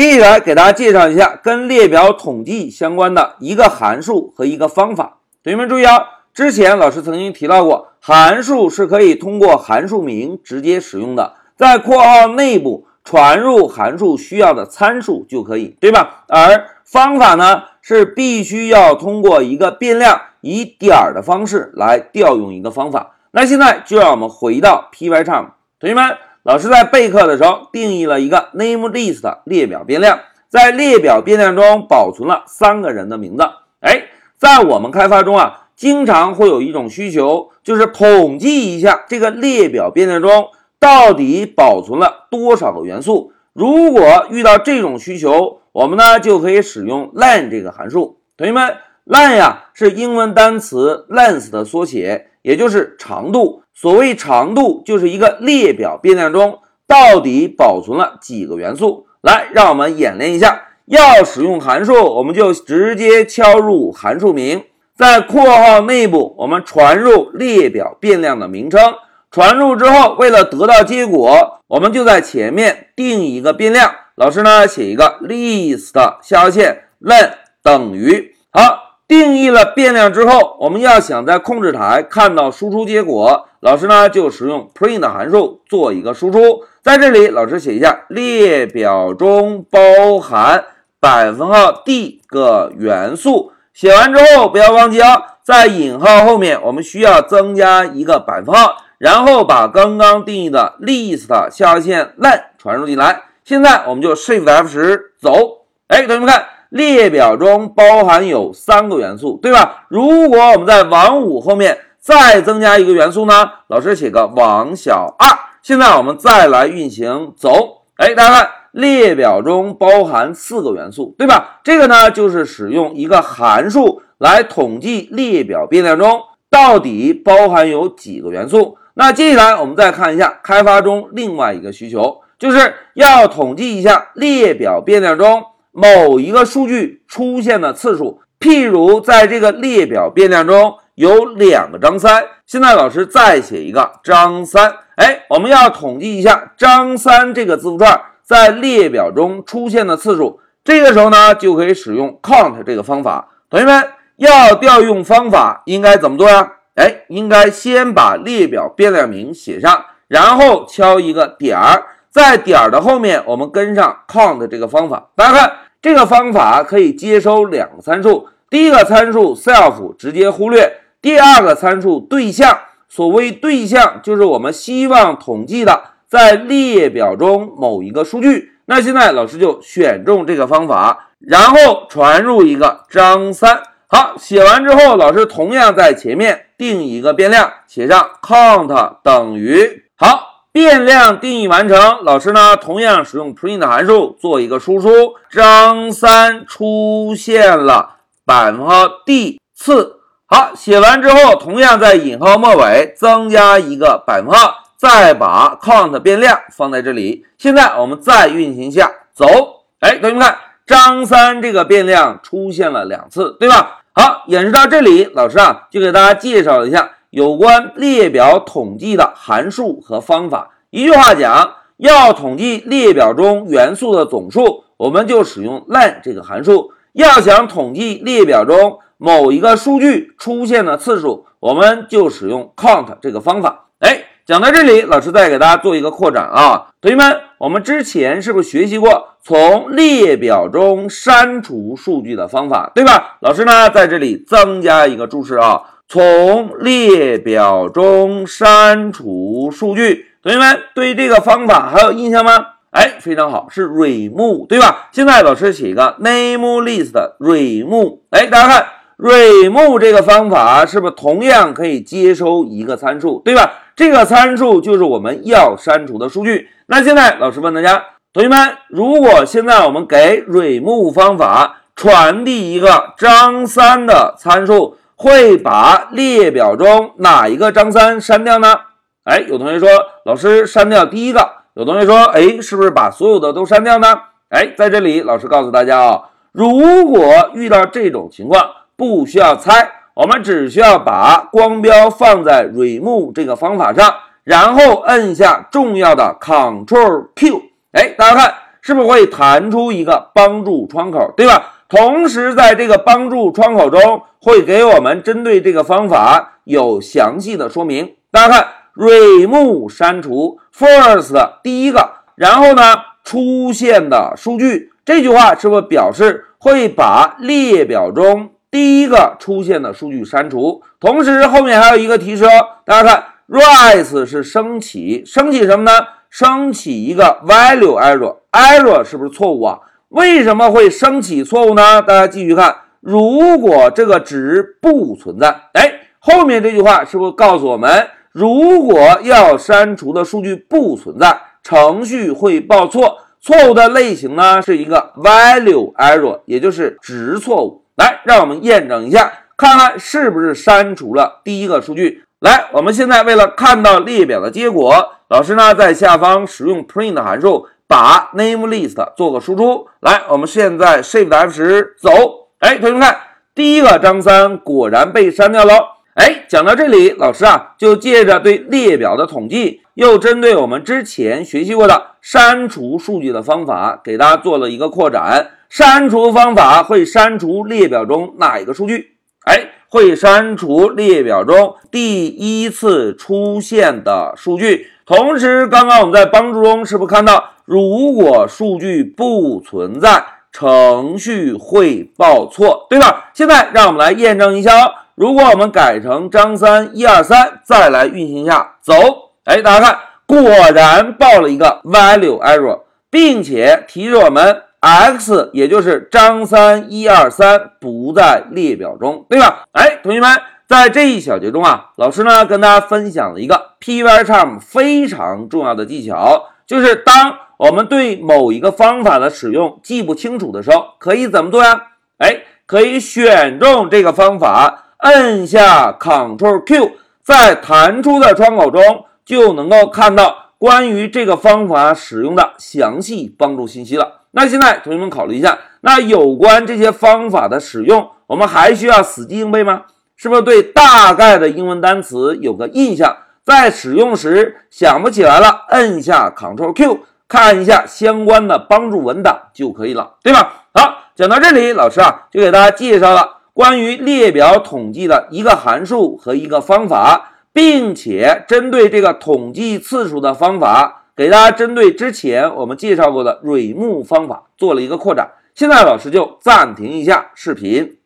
接下来给大家介绍一下跟列表统计相关的一个函数和一个方法。同学们注意啊，之前老师曾经提到过，函数是可以通过函数名直接使用的，在括号内部传入函数需要的参数就可以，对吧？而方法呢，是必须要通过一个变量以点儿的方式来调用一个方法。那现在就让我们回到 Pycharm，同学们。老师在备课的时候定义了一个 nameList 列表变量，在列表变量中保存了三个人的名字。哎，在我们开发中啊，经常会有一种需求，就是统计一下这个列表变量中到底保存了多少个元素。如果遇到这种需求，我们呢就可以使用 len 这个函数。同学们，len 呀是英文单词 length 的缩写，也就是长度。所谓长度，就是一个列表变量中到底保存了几个元素。来，让我们演练一下。要使用函数，我们就直接敲入函数名，在括号内部，我们传入列表变量的名称。传入之后，为了得到结果，我们就在前面定一个变量。老师呢，写一个 list 下划线 len 等于好。定义了变量之后，我们要想在控制台看到输出结果，老师呢就使用 print 函数做一个输出。在这里，老师写一下列表中包含百分号 d 个元素。写完之后，不要忘记啊，在引号后面我们需要增加一个百分号，然后把刚刚定义的 list 下划线 len 传入进来。现在我们就 shift F 十走。哎，同学们看。列表中包含有三个元素，对吧？如果我们在王五后面再增加一个元素呢？老师写个王小二。现在我们再来运行走，哎，大家看，列表中包含四个元素，对吧？这个呢，就是使用一个函数来统计列表变量中到底包含有几个元素。那接下来我们再看一下开发中另外一个需求，就是要统计一下列表变量中。某一个数据出现的次数，譬如在这个列表变量中有两个张三，现在老师再写一个张三，哎，我们要统计一下张三这个字符串在列表中出现的次数。这个时候呢，就可以使用 count 这个方法。同学们要调用方法应该怎么做呀？哎，应该先把列表变量名写上，然后敲一个点儿。在点儿的后面，我们跟上 count 这个方法。大家看，这个方法可以接收两个参数。第一个参数 self 直接忽略，第二个参数对象。所谓对象，就是我们希望统计的在列表中某一个数据。那现在老师就选中这个方法，然后传入一个张三。好，写完之后，老师同样在前面定一个变量，写上 count 等于好。变量定义完成，老师呢同样使用 print 函数做一个输出，张三出现了百分号 d 次。好，写完之后，同样在引号末尾增加一个百分号，再把 count 变量放在这里。现在我们再运行一下，走。哎，同学们看，张三这个变量出现了两次，对吧？好，演示到这里，老师啊就给大家介绍一下。有关列表统计的函数和方法，一句话讲，要统计列表中元素的总数，我们就使用 len 这个函数；要想统计列表中某一个数据出现的次数，我们就使用 count 这个方法。哎，讲到这里，老师再给大家做一个扩展啊，同学们，我们之前是不是学习过从列表中删除数据的方法，对吧？老师呢，在这里增加一个注释啊。从列表中删除数据，同学们对这个方法还有印象吗？哎，非常好，是 remove，对吧？现在老师写一个 nameList remove，哎，大家看 remove 这个方法是不是同样可以接收一个参数，对吧？这个参数就是我们要删除的数据。那现在老师问大家，同学们，如果现在我们给 remove 方法传递一个张三的参数。会把列表中哪一个张三删掉呢？哎，有同学说老师删掉第一个。有同学说，哎，是不是把所有的都删掉呢？哎，在这里老师告诉大家啊，如果遇到这种情况，不需要猜，我们只需要把光标放在 remove 这个方法上，然后摁下重要的 Ctrl Q。哎，大家看是不是会弹出一个帮助窗口，对吧？同时，在这个帮助窗口中，会给我们针对这个方法有详细的说明。大家看，remove 删除 first 第一个，然后呢出现的数据，这句话是不是表示会把列表中第一个出现的数据删除？同时后面还有一个提示，大家看，rise 是升起，升起什么呢？升起一个 value error，error 是不是错误啊？为什么会升起错误呢？大家继续看，如果这个值不存在，哎，后面这句话是不是告诉我们，如果要删除的数据不存在，程序会报错，错误的类型呢是一个 value error，也就是值错误。来，让我们验证一下，看看是不是删除了第一个数据。来，我们现在为了看到列表的结果，老师呢在下方使用 print 函数，把 name list 做个输出。来，我们现在 shift F 十走。哎，同学们看，第一个张三果然被删掉了。哎，讲到这里，老师啊就借着对列表的统计，又针对我们之前学习过的删除数据的方法，给大家做了一个扩展。删除方法会删除列表中哪一个数据？哎。会删除列表中第一次出现的数据。同时，刚刚我们在帮助中是不是看到，如果数据不存在，程序会报错，对吧？现在让我们来验证一下哦。如果我们改成张三一二三，再来运行一下，走。哎，大家看，果然报了一个 value error，并且提示我们。x 也就是张三一二三不在列表中，对吧？哎，同学们，在这一小节中啊，老师呢跟大家分享了一个 Pycharm 非常重要的技巧，就是当我们对某一个方法的使用记不清楚的时候，可以怎么做呀？哎，可以选中这个方法，摁下 Ctrl Q，在弹出的窗口中就能够看到关于这个方法使用的详细帮助信息了。那现在同学们考虑一下，那有关这些方法的使用，我们还需要死记硬背吗？是不是对大概的英文单词有个印象，在使用时想不起来了，摁下 Ctrl Q，看一下相关的帮助文档就可以了，对吧？好，讲到这里，老师啊就给大家介绍了关于列表统计的一个函数和一个方法，并且针对这个统计次数的方法。给大家针对之前我们介绍过的蕊木方法做了一个扩展，现在老师就暂停一下视频。